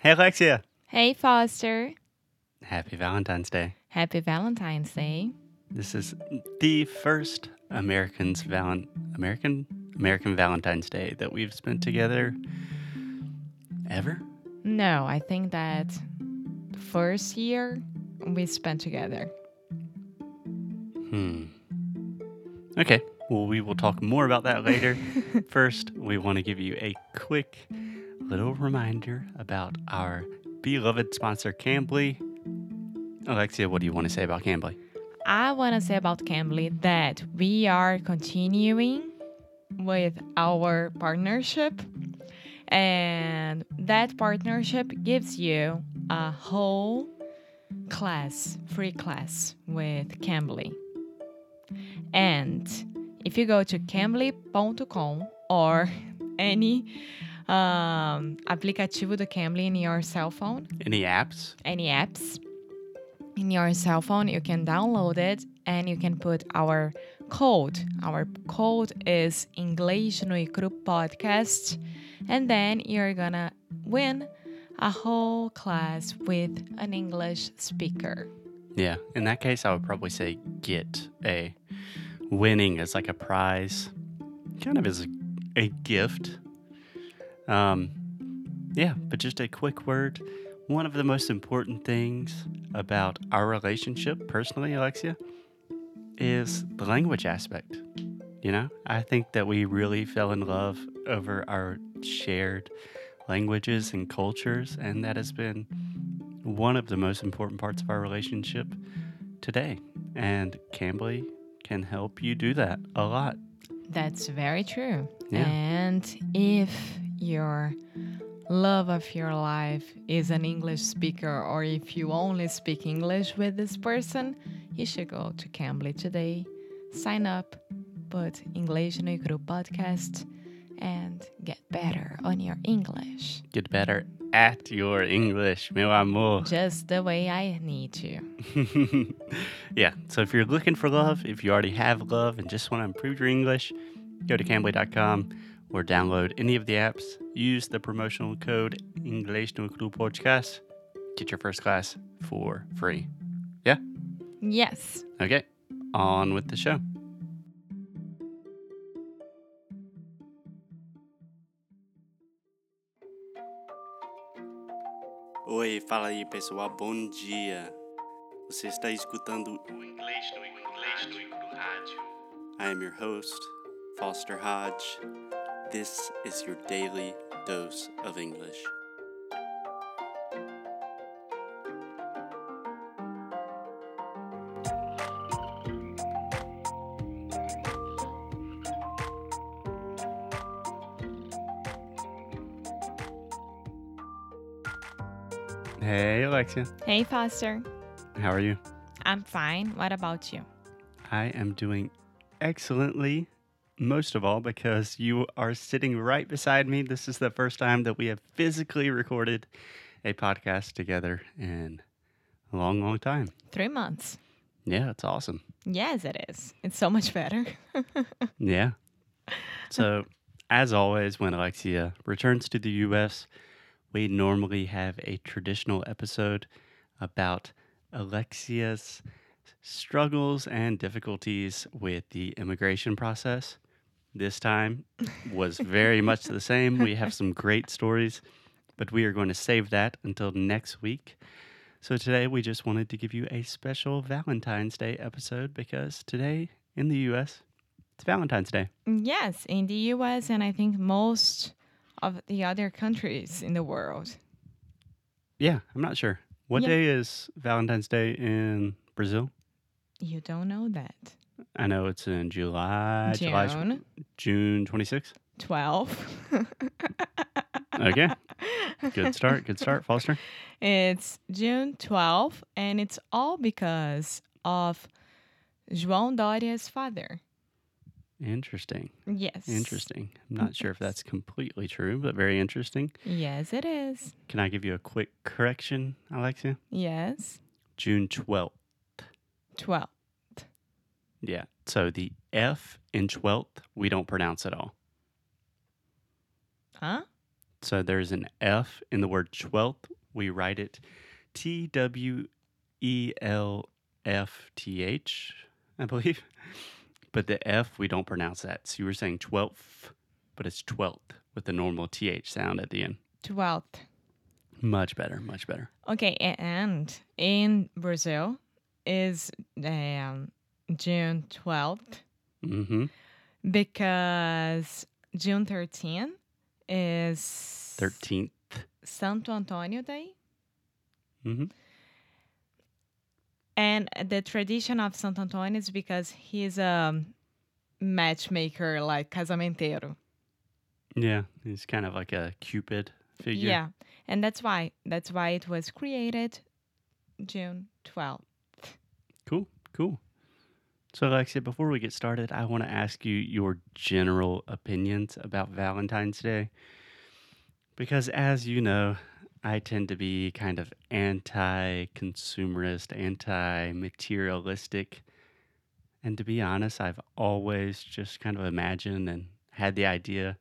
Hey, Alexia. Hey, Foster. Happy Valentine's Day. Happy Valentine's Day. This is the first Americans Valen- American American Valentine's Day that we've spent together ever. No, I think that first year we spent together. Hmm. Okay. Well, we will talk more about that later. First, we want to give you a quick little reminder about our beloved sponsor, Cambly. Alexia, what do you want to say about Cambly? I want to say about Cambly that we are continuing with our partnership, and that partnership gives you a whole class, free class with Cambly. And if you go to cambly.com or any um, aplicativo do Cambly in your cell phone, Any apps? any apps in your cell phone, you can download it and you can put our code. Our code is English no Icru Podcast. And then you're gonna win a whole class with an English speaker. Yeah. In that case, I would probably say get a winning as like a prize, kind of as a, a gift. Um, yeah, but just a quick word. One of the most important things about our relationship, personally, Alexia, is the language aspect. You know, I think that we really fell in love over our shared languages and cultures, and that has been one of the most important parts of our relationship today. And Cambly can help you do that a lot. That's very true. Yeah. And if your love of your life is an English speaker, or if you only speak English with this person, you should go to Cambly today, sign up, put English no Icru podcast, and get better on your English. Get better at your English, meu amor. Just the way I need to. yeah, so if you're looking for love, if you already have love and just want to improve your English, go to cambly.com or download any of the apps. Use the promotional code English no Clue Podcast. Get your first class for free. Yeah? Yes. Okay, on with the show. Oi, fala aí pessoal, bom dia. Você está escutando o Inglês no Inglês no Rádio. I am your host, Foster Hodge. This is your daily dose of English. Hey, Alexia. Hey, Foster. How are you? I'm fine. What about you? I am doing excellently, most of all because you are sitting right beside me. This is the first time that we have physically recorded a podcast together in a long, long time. Three months. Yeah, it's awesome. Yes, it is. It's so much better. Yeah. So, as always, when Alexia returns to the US, we normally have a traditional episode about Alexia's struggles and difficulties with the immigration process. This time was very much the same. We have some great stories, but we are going to save that until next week. So today we just wanted to give you a special Valentine's Day episode because today in the US, it's Valentine's Day. Yes, in the US and I think most of the other countries in the world. Yeah, I'm not sure. What Yeah. day is Valentine's Day in Brazil? You don't know that. I know it's in July, July, June June 26th. 12. Okay. Good start. Good start, Foster. It's June 12th, and it's all because of João Doria's father. Interesting. Yes. Interesting. I'm not sure if that's completely true, but very interesting. Yes, it is. Can I give you a quick correction, Alexia? Yes. June 12th. 12. Yeah. So the F in 12th, we don't pronounce at all. Huh? So there's an F in the word twelfth. We write it T W E L F T H, I believe. But the F, we don't pronounce that. So you were saying twelfth, but it's twelfth with the normal TH sound at the end. 12th. Much better, much better. Okay, and in Brazil is um, June 12th Mm-hmm. because June 13th is 13th. Santo Antonio Day. Mm-hmm. And the tradition of Santo Antonio is because he's a matchmaker, like casamentero. Yeah, he's kind of like a Cupid figure. Yeah, and that's why that's why it was created June 12th. Cool, cool. So, Alexia, before we get started, I want to ask you your general opinions about Valentine's Day. Because, as you know, I tend to be kind of anti consumerist, anti materialistic. And to be honest, I've always just kind of imagined and had the idea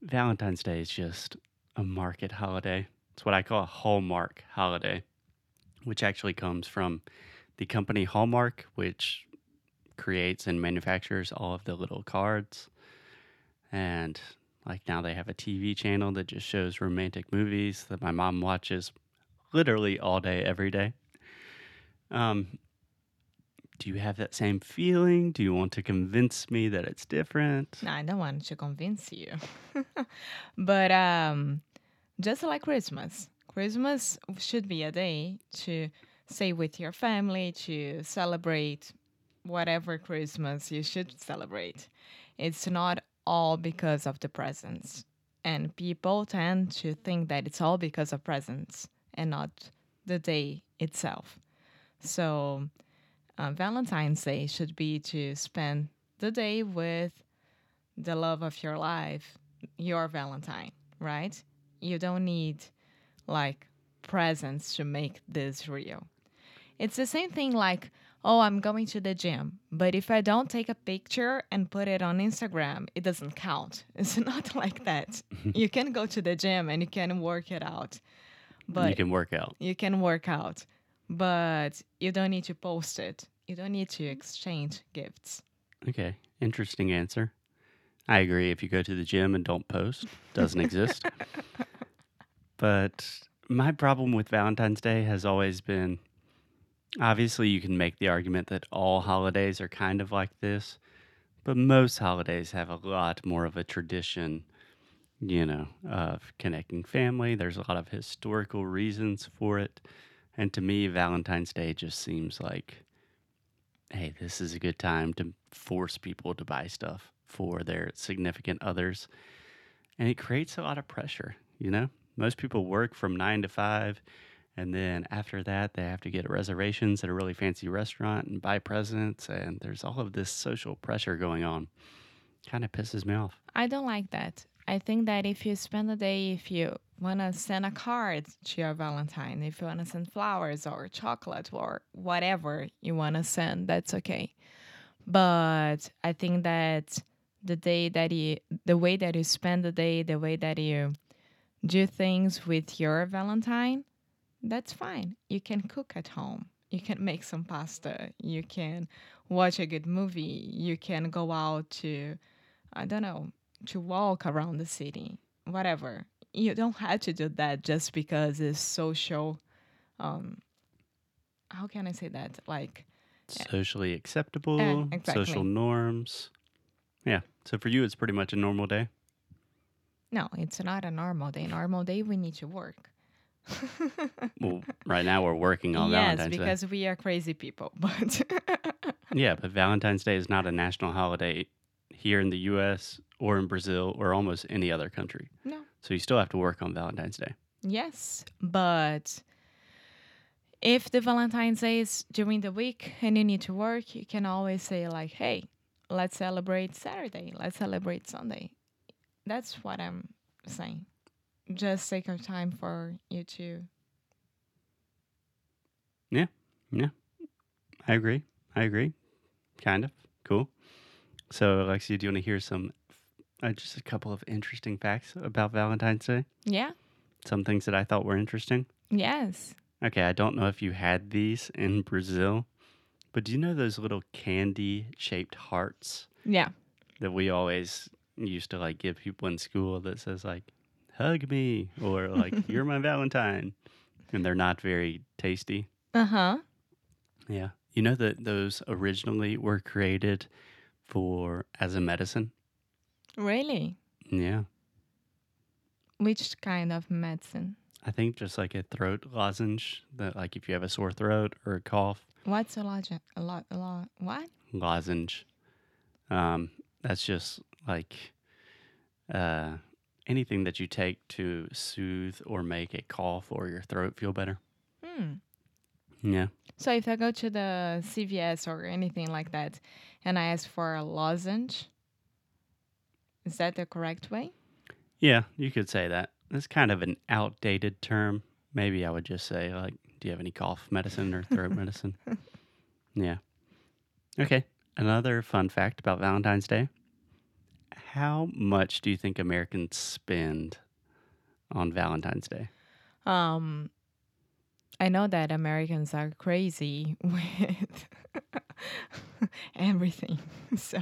Valentine's Day is just a market holiday. It's what I call a hallmark holiday, which actually comes from the company Hallmark, which creates and manufactures all of the little cards. And like now they have a TV channel that just shows romantic movies that my mom watches literally all day, every day. Um, do you have that same feeling? Do you want to convince me that it's different? No, I don't want to convince you. but um, just like Christmas, Christmas should be a day to stay with your family, to celebrate whatever Christmas you should celebrate. It's not all because of the presents. And people tend to think that it's all because of presents and not the day itself. So, uh, Valentine's Day should be to spend the day with the love of your life, your Valentine, right? You don't need like presents to make this real. It's the same thing like, oh, I'm going to the gym, but if I don't take a picture and put it on Instagram, it doesn't count. It's not like that. you can go to the gym and you can work it out, but you can work out. you can work out, but you don't need to post it. You don't need to exchange gifts. Okay, interesting answer. I agree. If you go to the gym and don't post, it doesn't exist. But my problem with Valentine's Day has always been obviously you can make the argument that all holidays are kind of like this, but most holidays have a lot more of a tradition, you know, of connecting family. There's a lot of historical reasons for it. And to me, Valentine's Day just seems like hey, this is a good time to force people to buy stuff for their significant others. And it creates a lot of pressure, you know? Most people work from nine to five, and then after that, they have to get reservations at a really fancy restaurant and buy presents. And there's all of this social pressure going on. Kind of pisses me off. I don't like that. I think that if you spend a day, if you want to send a card to your Valentine, if you want to send flowers or chocolate or whatever you want to send, that's okay. But I think that the day that you, the way that you spend the day, the way that you do things with your Valentine, that's fine. You can cook at home. You can make some pasta. You can watch a good movie. You can go out to, I don't know, to walk around the city, whatever. You don't have to do that just because it's social. Um, how can I say that? Like, Socially acceptable, exactly. social norms. Yeah. So for you, it's pretty much a normal day. no, it's not a normal day. Normal day, we need to work. Well, right now we're working on yes, Valentine's Day. because we are crazy people. But Yeah, but Valentine's Day is not a national holiday here in the US or in Brazil or almost any other country. no, So you still have to work on Valentine's Day. Yes, but if the Valentine's Day is during the week and you need to work, you can always say like, "Hey, let's celebrate Saturday. Let's celebrate Sunday." That's what I'm saying. Just take your time for you to. Yeah. Yeah. I agree. I agree. Kind of. Cool. So, Alexia, do you want to hear some uh, just a couple of interesting facts about Valentine's Day. Yeah. Some things that I thought were interesting. Yes. Okay, I don't know if you had these in Brazil, but do you know those little candy shaped hearts Yeah. that we always used to like give people in school that says like hug me or like you're my valentine and they're not very tasty. Uh huh. Yeah. You know that those originally were created for as a medicine? Really? Yeah. Which kind of medicine? I think just like a throat lozenge that like if you have a sore throat or a cough, What's a lot? A lot? A lot? What? lozenge. Um, that's just like uh, anything that you take to soothe or make a cough or your throat feel better. Hmm. Yeah. So if I go to the CVS or anything like that, and I ask for a lozenge, is that the correct way? Yeah, you could say that. It's kind of an outdated term. Maybe I would just say like, do you have any cough medicine or throat medicine? Yeah. Okay. Another fun fact about Valentine's Day. How much do you think Americans spend on Valentine's Day? Um, I know that Americans are crazy with everything, so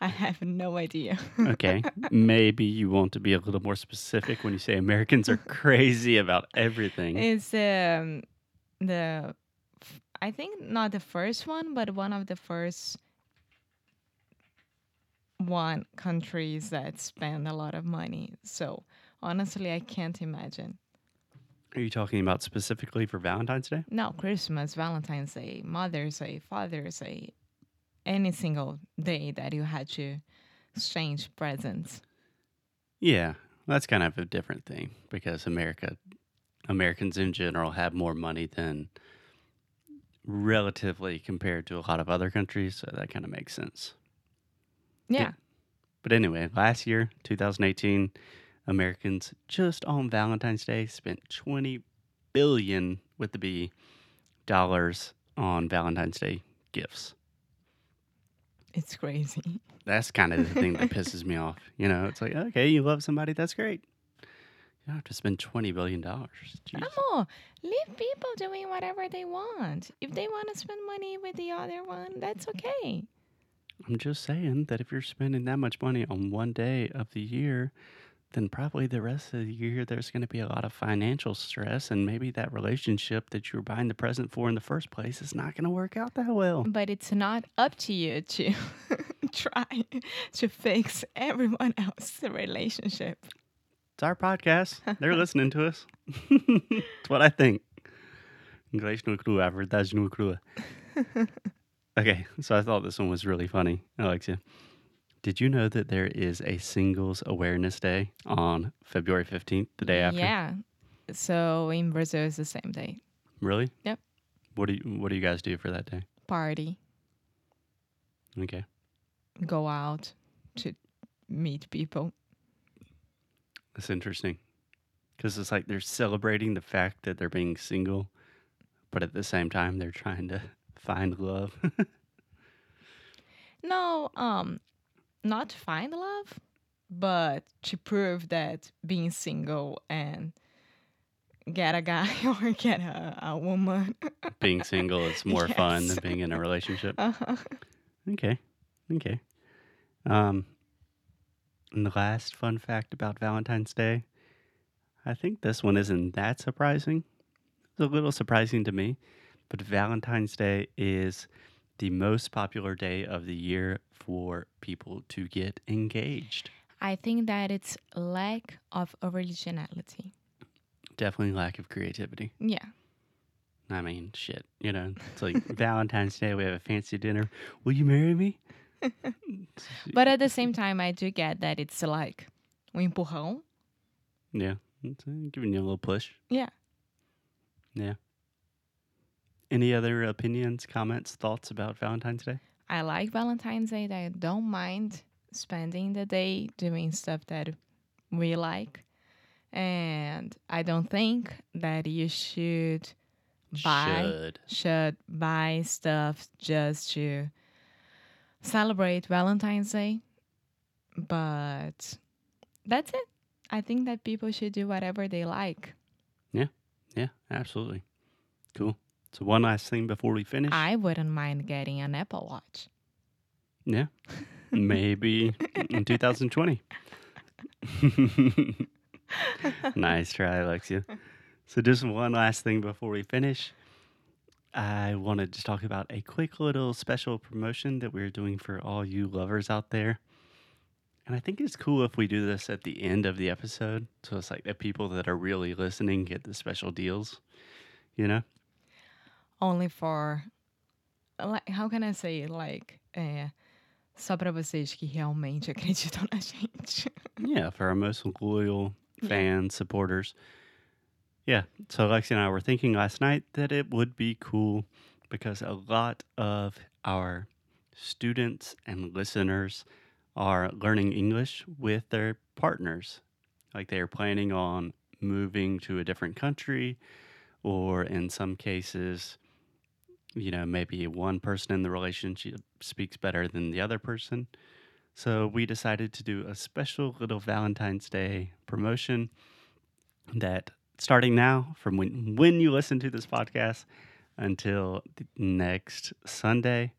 I have no idea. Okay. Maybe you want to be a little more specific when you say Americans are crazy about everything. It's um the I think not the first one, but one of the first one countries that spend a lot of money. So honestly, I can't imagine. Are you talking about specifically for Valentine's Day? No, Christmas, Valentine's Day, Mother's Day, Father's Day, any single day that you had to exchange presents. Yeah, that's kind of a different thing because America, Americans in general have more money than relatively compared to a lot of other countries. So that kind of makes sense. Yeah. But anyway, last year, 2018, Americans just on Valentine's Day spent 20 billion with the B dollars on Valentine's Day gifts. It's crazy. That's kind of the thing that pisses me off. You know, it's like, okay, you love somebody, that's great. You don't have to spend $20 billion. Jeez. Amo, leave people doing whatever they want. If they want to spend money with the other one, that's okay. I'm just saying that if you're spending that much money on one day of the year, then probably the rest of the year there's going to be a lot of financial stress, and maybe that relationship that you were buying the present for in the first place is not going to work out that well. But it's not up to you to try to fix everyone else's relationship. It's our podcast. They're listening to us. it's what I think. Inglês no crua, verdade no crua. Okay, so I thought this one was really funny, Alexia. Did you know that there is a Singles Awareness Day on February 15th, the day after? Yeah. So in Brazil, it's the same day. Really? Yep. What do you What do you guys do for that day? Party, Okay. go out to meet people. That's interesting. Because it's like they're celebrating the fact that they're being single, but at the same time, they're trying to find love. No, um, not to find love, but to prove that being single and get a guy or get a, a woman. being single is more fun than being in a relationship. uh-huh. Okay. Okay. Um, and the last fun fact about Valentine's Day, I think this one isn't that surprising. It's a little surprising to me, but Valentine's Day is the most popular day of the year for people to get engaged. I think that it's lack of originality. Definitely lack of creativity. Yeah. I mean, shit. You know, it's like Valentine's Day, we have a fancy dinner. Will you marry me? But at the same time, I do get that it's like um empurrão. Yeah, it's uh, giving you a little push. Yeah. Yeah. Any other opinions, comments, thoughts about Valentine's Day? I like Valentine's Day. I don't mind spending the day doing stuff that we like. And I don't think that you should buy Should. should buy stuff just to celebrate Valentine's Day but that's it. I think that people should do whatever they like. Yeah, Yeah, absolutely. Cool. So one last thing before we finish. I wouldn't mind getting an Apple Watch. yeah. Maybe in 2020. nice try, Alexia. So just one last thing before we finish. I wanted to talk about a quick little special promotion that we're doing for all you lovers out there. And I think it's cool if we do this at the end of the episode. So it's like the people that are really listening get the special deals, you know? Only for. Like, how can I say it? Like, é, só para vocês que realmente acreditam na gente. Yeah, for our most loyal Yeah. fans, supporters. Yeah. So Lexi and I were thinking last night that it would be cool because a lot of our students and listeners are learning English with their partners. Like they are planning on moving to a different country, or in some cases, you know, maybe one person in the relationship speaks better than the other person. So we decided to do a special little Valentine's Day promotion that starting now from when when you listen to this podcast until next Sunday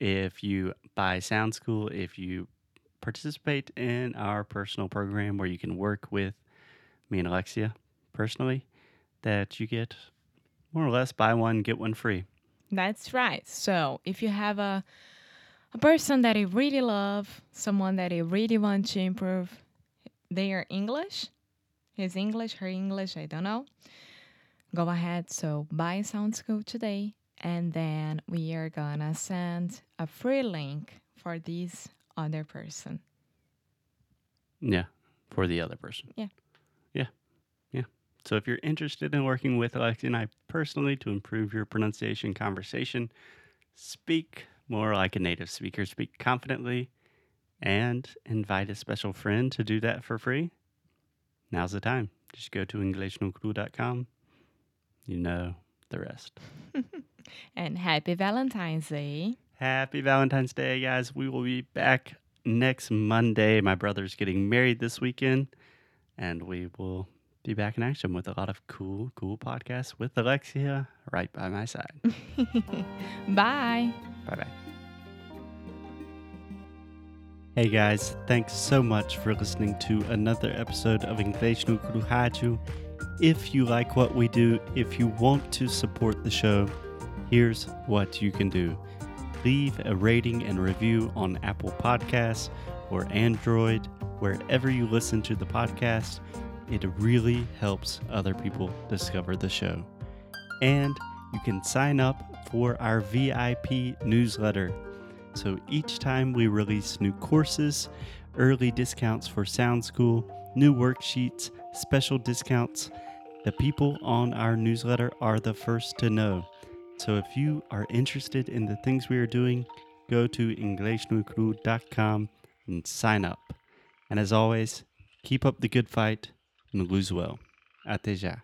if you buy Sound School, if you participate in our personal program where you can work with me and Alexia personally, that you get more or less buy one, get one free. That's right. So if you have a a person that you really love, someone that you really want to improve their English, his English, her English, I don't know. Go ahead. So buy Sound School today, and then we are gonna send a free link for this other person. Yeah, for the other person. Yeah. Yeah. So if you're interested in working with Alexia and I personally to improve your pronunciation conversation, speak more like a native speaker, speak confidently, and invite a special friend to do that for free, now's the time. Just go to InglesNuECru.com. You know the rest. And happy Valentine's Day. Happy Valentine's Day, guys. We will be back next Monday. My brother's getting married this weekend, and we will be back in action with a lot of cool, cool podcasts with Alexia right by my side. Bye. Bye bye. Hey guys, thanks so much for listening to another episode of English no Rádio. If you like what we do, if you want to support the show, here's what you can do. Leave a rating and review on Apple Podcasts or Android, wherever you listen to the podcast. It really helps other people discover the show. And you can sign up for our VIP newsletter. So each time we release new courses, early discounts for Sound School, new worksheets, special discounts, the people on our newsletter are the first to know. So if you are interested in the things we are doing, go to InglesNuECru.com and sign up. And as always, keep up the good fight and lose well. Até já.